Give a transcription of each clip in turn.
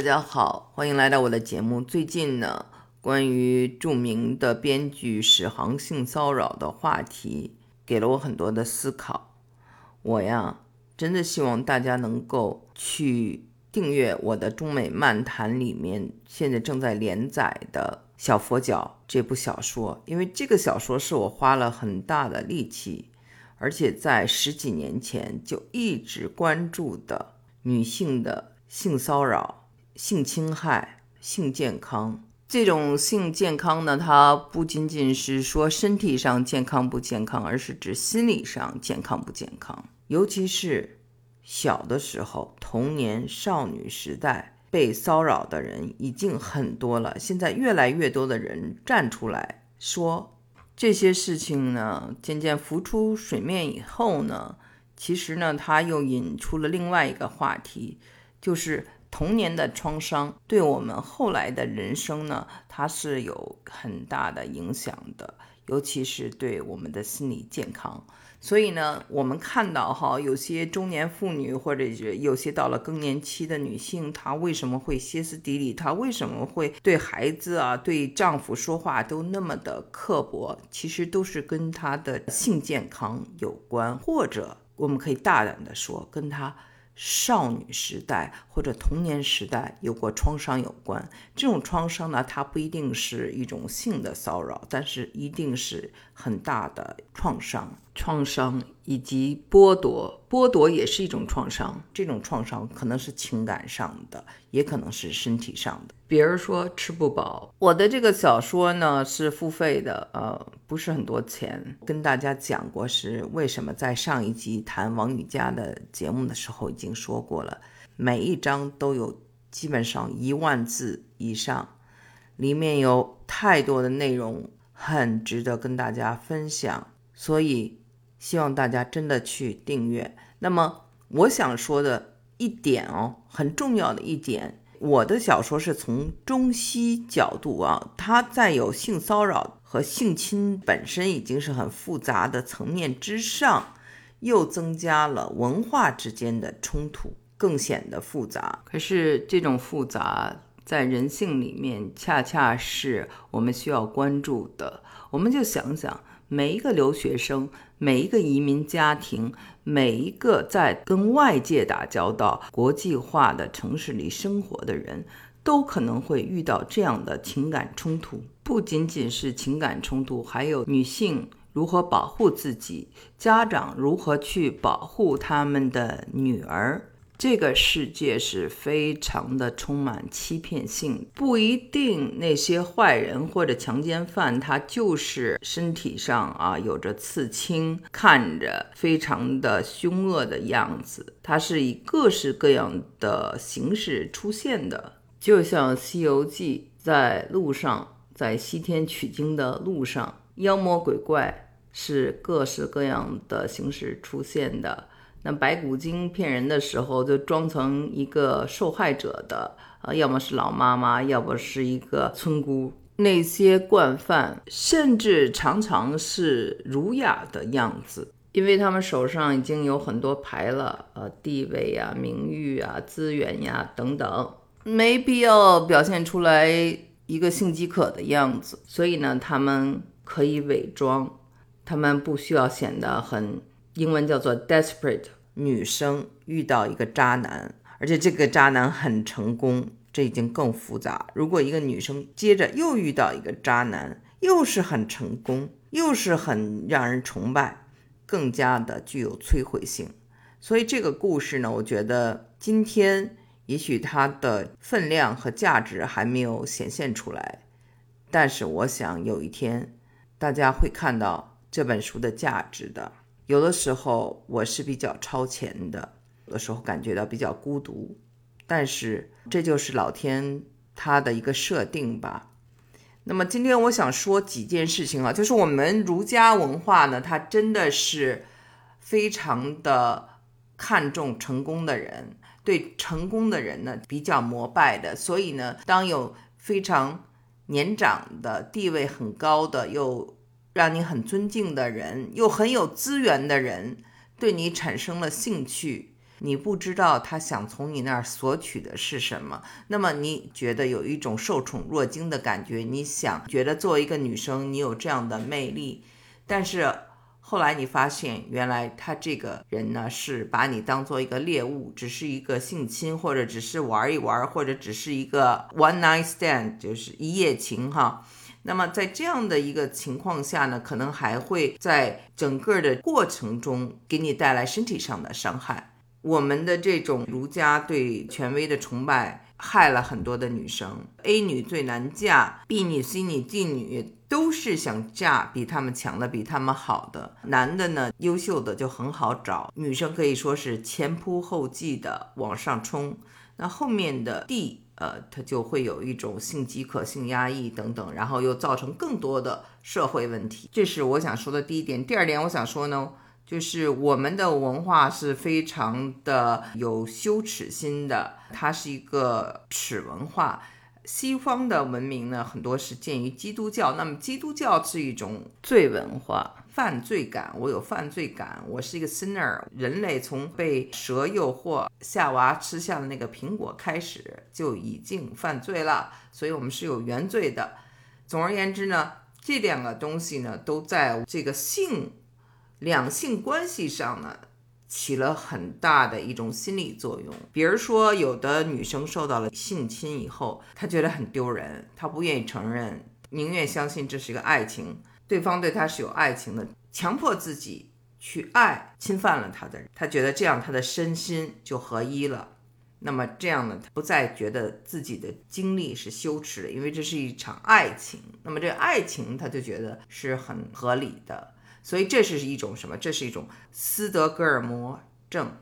大家好，欢迎来到我的节目。最近呢，关于著名的编剧史航性骚扰的话题，给了我很多的思考。我呀，真的希望大家能够去订阅我的中美漫谈里面现在正在连载的《小佛脚》这部小说，因为这个小说是我花了很大的力气，而且在十几年前就一直关注的女性的性骚扰。性侵害、性健康这种性健康呢，它不仅仅是说身体上健康不健康，而是指心理上健康不健康。尤其是小的时候，童年、少女时代被骚扰的人已经很多了，现在越来越多的人站出来说这些事情呢，渐渐浮出水面以后呢，其实呢，它又引出了另外一个话题，就是。童年的创伤对我们后来的人生呢，它是有很大的影响的，尤其是对我们的心理健康。所以呢，我们看到哈，有些中年妇女或者是有些到了更年期的女性，她为什么会歇斯底里？她为什么会对孩子啊、对丈夫说话都那么的刻薄？其实都是跟她的性健康有关，或者我们可以大胆的说，跟她。少女时代或者童年时代有过创伤有关，这种创伤呢，它不一定是一种性的骚扰，但是一定是很大的创伤。创伤以及剥夺，剥夺也是一种创伤。这种创伤可能是情感上的，也可能是身体上的。比如说吃不饱。我的这个小说呢是付费的，呃，不是很多钱。跟大家讲过是为什么，在上一集谈王宇佳的节目的时候已经说过了。每一章都有基本上一万字以上，里面有太多的内容，很值得跟大家分享，所以。希望大家真的去订阅。那么，我想说的一点哦，很重要的一点，我的小说是从中西角度啊，它在有性骚扰和性侵本身已经是很复杂的层面之上，又增加了文化之间的冲突，更显得复杂。可是这种复杂在人性里面，恰恰是我们需要关注的。我们就想想。每一个留学生，每一个移民家庭，每一个在跟外界打交道、国际化的城市里生活的人，都可能会遇到这样的情感冲突。不仅仅是情感冲突，还有女性如何保护自己，家长如何去保护他们的女儿。这个世界是非常的充满欺骗性，不一定那些坏人或者强奸犯他就是身体上啊有着刺青，看着非常的凶恶的样子，他是以各式各样的形式出现的，就像《西游记》在路上，在西天取经的路上，妖魔鬼怪是各式各样的形式出现的。那白骨精骗人的时候，就装成一个受害者的，呃，要么是老妈妈，要么是一个村姑。那些惯犯甚至常常是儒雅的样子，因为他们手上已经有很多牌了，呃，地位呀、名誉啊、资源呀等等，没必要表现出来一个性饥渴的样子。所以呢，他们可以伪装，他们不需要显得很。英文叫做 desperate。女生遇到一个渣男，而且这个渣男很成功，这已经更复杂。如果一个女生接着又遇到一个渣男，又是很成功，又是很让人崇拜，更加的具有摧毁性。所以这个故事呢，我觉得今天也许它的分量和价值还没有显现出来，但是我想有一天大家会看到这本书的价值的。有的时候我是比较超前的，有的时候感觉到比较孤独，但是这就是老天他的一个设定吧。那么今天我想说几件事情啊，就是我们儒家文化呢，它真的是非常的看重成功的人，对成功的人呢比较膜拜的，所以呢，当有非常年长的、地位很高的又。让你很尊敬的人，又很有资源的人，对你产生了兴趣，你不知道他想从你那儿索取的是什么，那么你觉得有一种受宠若惊的感觉，你想觉得作为一个女生，你有这样的魅力，但是。后来你发现，原来他这个人呢，是把你当做一个猎物，只是一个性侵，或者只是玩一玩，或者只是一个 one night stand，就是一夜情哈。那么在这样的一个情况下呢，可能还会在整个的过程中给你带来身体上的伤害。我们的这种儒家对权威的崇拜。害了很多的女生，A 女最难嫁，B 女、C 女、D 女都是想嫁比他们强的、比他们好的。男的呢，优秀的就很好找，女生可以说是前仆后继的往上冲。那后面的 D，呃，他就会有一种性饥渴、性压抑等等，然后又造成更多的社会问题。这是我想说的第一点。第二点，我想说呢。就是我们的文化是非常的有羞耻心的，它是一个耻文化。西方的文明呢，很多是建于基督教。那么基督教是一种罪文化，犯罪感，我有犯罪感，我是一个 sinner。人类从被蛇诱惑，夏娃吃下的那个苹果开始，就已经犯罪了，所以我们是有原罪的。总而言之呢，这两个东西呢，都在这个性。两性关系上呢，起了很大的一种心理作用。比如说，有的女生受到了性侵以后，她觉得很丢人，她不愿意承认，宁愿相信这是一个爱情，对方对她是有爱情的，强迫自己去爱侵犯了她的人，她觉得这样她的身心就合一了。那么这样呢，她不再觉得自己的经历是羞耻的，因为这是一场爱情。那么这爱情，她就觉得是很合理的。所以这是一种什么？这是一种斯德哥尔摩症，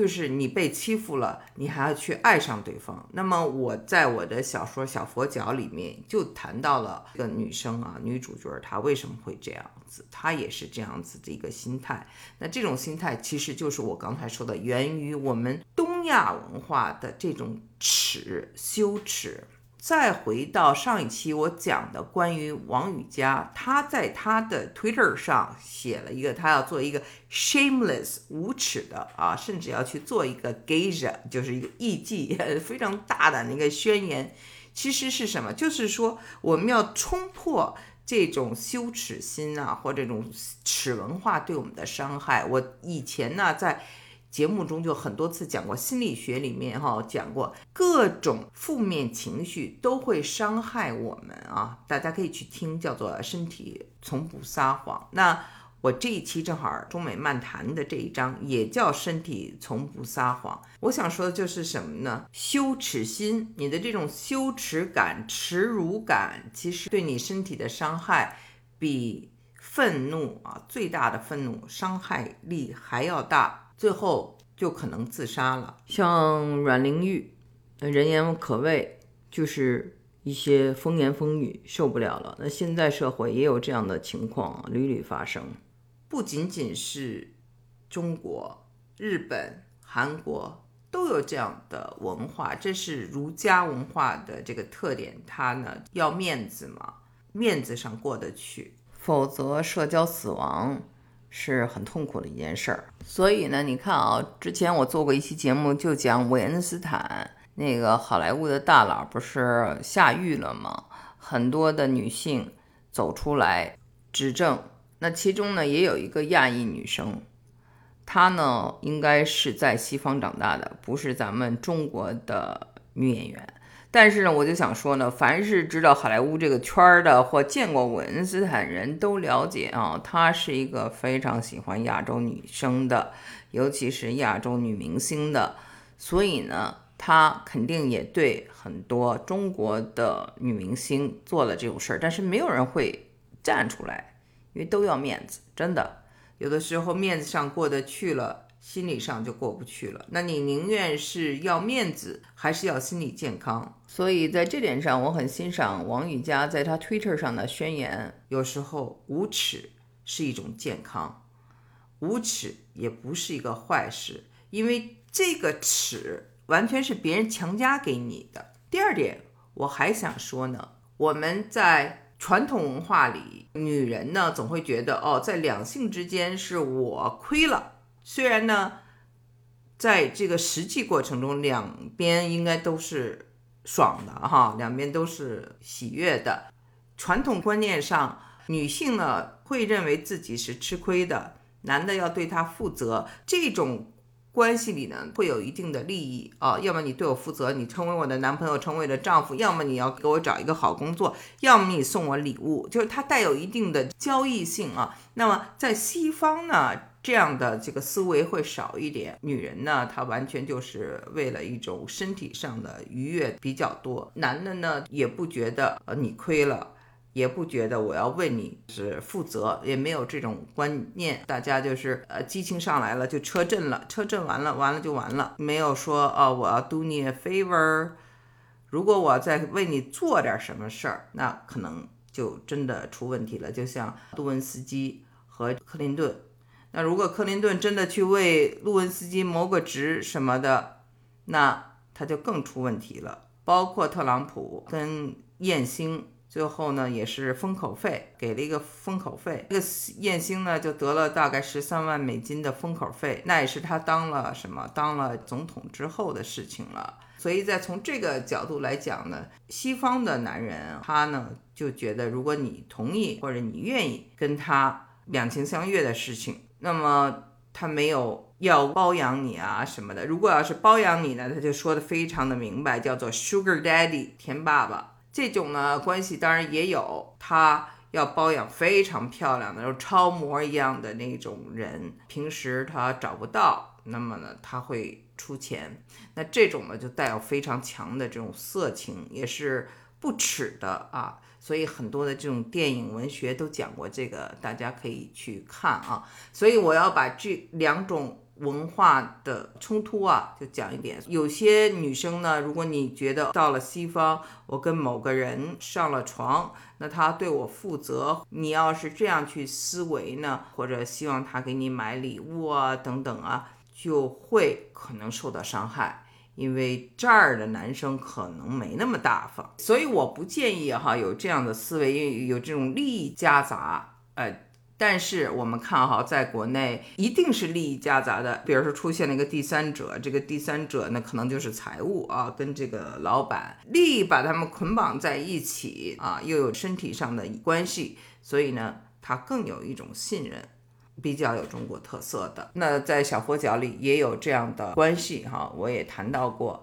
就是你被欺负了，你还要去爱上对方。那么我在我的小说《小佛脚》里面就谈到了一个女生啊，女主角她为什么会这样子？她也是这样子的一个心态。那这种心态其实就是我刚才说的，源于我们东亚文化的这种耻、羞耻。再回到上一期我讲的关于王宇佳，他在他的 Twitter 上写了一个，他要做一个 shameless 无耻的啊，甚至要去做一个 geisha，就是一个艺妓，非常大胆的一个宣言。其实是什么？就是说我们要冲破这种羞耻心啊，或这种耻文化对我们的伤害。我以前呢在。节目中就很多次讲过，心理学里面哈讲过，各种负面情绪都会伤害我们啊，大家可以去听，叫做身体从不撒谎。那我这一期正好中美漫谈的这一章也叫身体从不撒谎。我想说的就是什么呢？羞耻心，你的这种羞耻感、耻辱感，其实对你身体的伤害比愤怒啊最大的愤怒伤害力还要大。最后就可能自杀了。像阮玲玉，人言可畏，就是一些风言风语受不了了。那现在社会也有这样的情况屡屡发生，不仅仅是中国、日本、韩国都有这样的文化，这是儒家文化的这个特点。它呢要面子嘛，面子上过得去，否则社交死亡。是很痛苦的一件事儿，所以呢，你看啊，之前我做过一期节目，就讲韦恩斯坦那个好莱坞的大佬不是下狱了吗？很多的女性走出来指证，那其中呢也有一个亚裔女生，她呢应该是在西方长大的，不是咱们中国的女演员。但是呢，我就想说呢，凡是知道好莱坞这个圈儿的或见过韦恩斯坦人都了解啊，他是一个非常喜欢亚洲女生的，尤其是亚洲女明星的，所以呢，他肯定也对很多中国的女明星做了这种事儿，但是没有人会站出来，因为都要面子，真的，有的时候面子上过得去了。心理上就过不去了，那你宁愿是要面子，还是要心理健康？所以在这点上，我很欣赏王宇佳在他 Twitter 上的宣言。有时候无耻是一种健康，无耻也不是一个坏事，因为这个耻完全是别人强加给你的。第二点，我还想说呢，我们在传统文化里，女人呢总会觉得哦，在两性之间是我亏了。虽然呢，在这个实际过程中，两边应该都是爽的哈，两边都是喜悦的。传统观念上，女性呢会认为自己是吃亏的，男的要对她负责，这种。关系里呢会有一定的利益啊，要么你对我负责，你成为我的男朋友，成为了丈夫；要么你要给我找一个好工作，要么你送我礼物，就是它带有一定的交易性啊。那么在西方呢，这样的这个思维会少一点，女人呢，她完全就是为了一种身体上的愉悦比较多，男的呢也不觉得呃你亏了。也不觉得我要为你是负责，也没有这种观念。大家就是呃激情上来了就车震了，车震完了完了就完了，没有说哦我要 do 你 a favor。如果我在为你做点什么事儿，那可能就真的出问题了。就像杜文斯基和克林顿，那如果克林顿真的去为路文斯基谋个职什么的，那他就更出问题了。包括特朗普跟艳星。最后呢，也是封口费，给了一个封口费。这个燕星呢，就得了大概十三万美金的封口费，那也是他当了什么，当了总统之后的事情了。所以在从这个角度来讲呢，西方的男人他呢就觉得，如果你同意或者你愿意跟他两情相悦的事情，那么他没有要包养你啊什么的。如果要是包养你呢，他就说的非常的明白，叫做 Sugar Daddy 甜爸爸。这种呢关系当然也有，他要包养非常漂亮的，超模一样的那种人，平时他找不到，那么呢他会出钱，那这种呢就带有非常强的这种色情，也是不耻的啊，所以很多的这种电影文学都讲过这个，大家可以去看啊，所以我要把这两种。文化的冲突啊，就讲一点。有些女生呢，如果你觉得到了西方，我跟某个人上了床，那他对我负责，你要是这样去思维呢，或者希望他给你买礼物啊，等等啊，就会可能受到伤害，因为这儿的男生可能没那么大方，所以我不建议哈有这样的思维，因为有这种利益夹杂，呃。但是我们看哈，在国内一定是利益夹杂的，比如说出现了一个第三者，这个第三者呢可能就是财务啊，跟这个老板利益把他们捆绑在一起啊，又有身体上的关系，所以呢，他更有一种信任，比较有中国特色的。那在小佛脚里也有这样的关系哈，我也谈到过。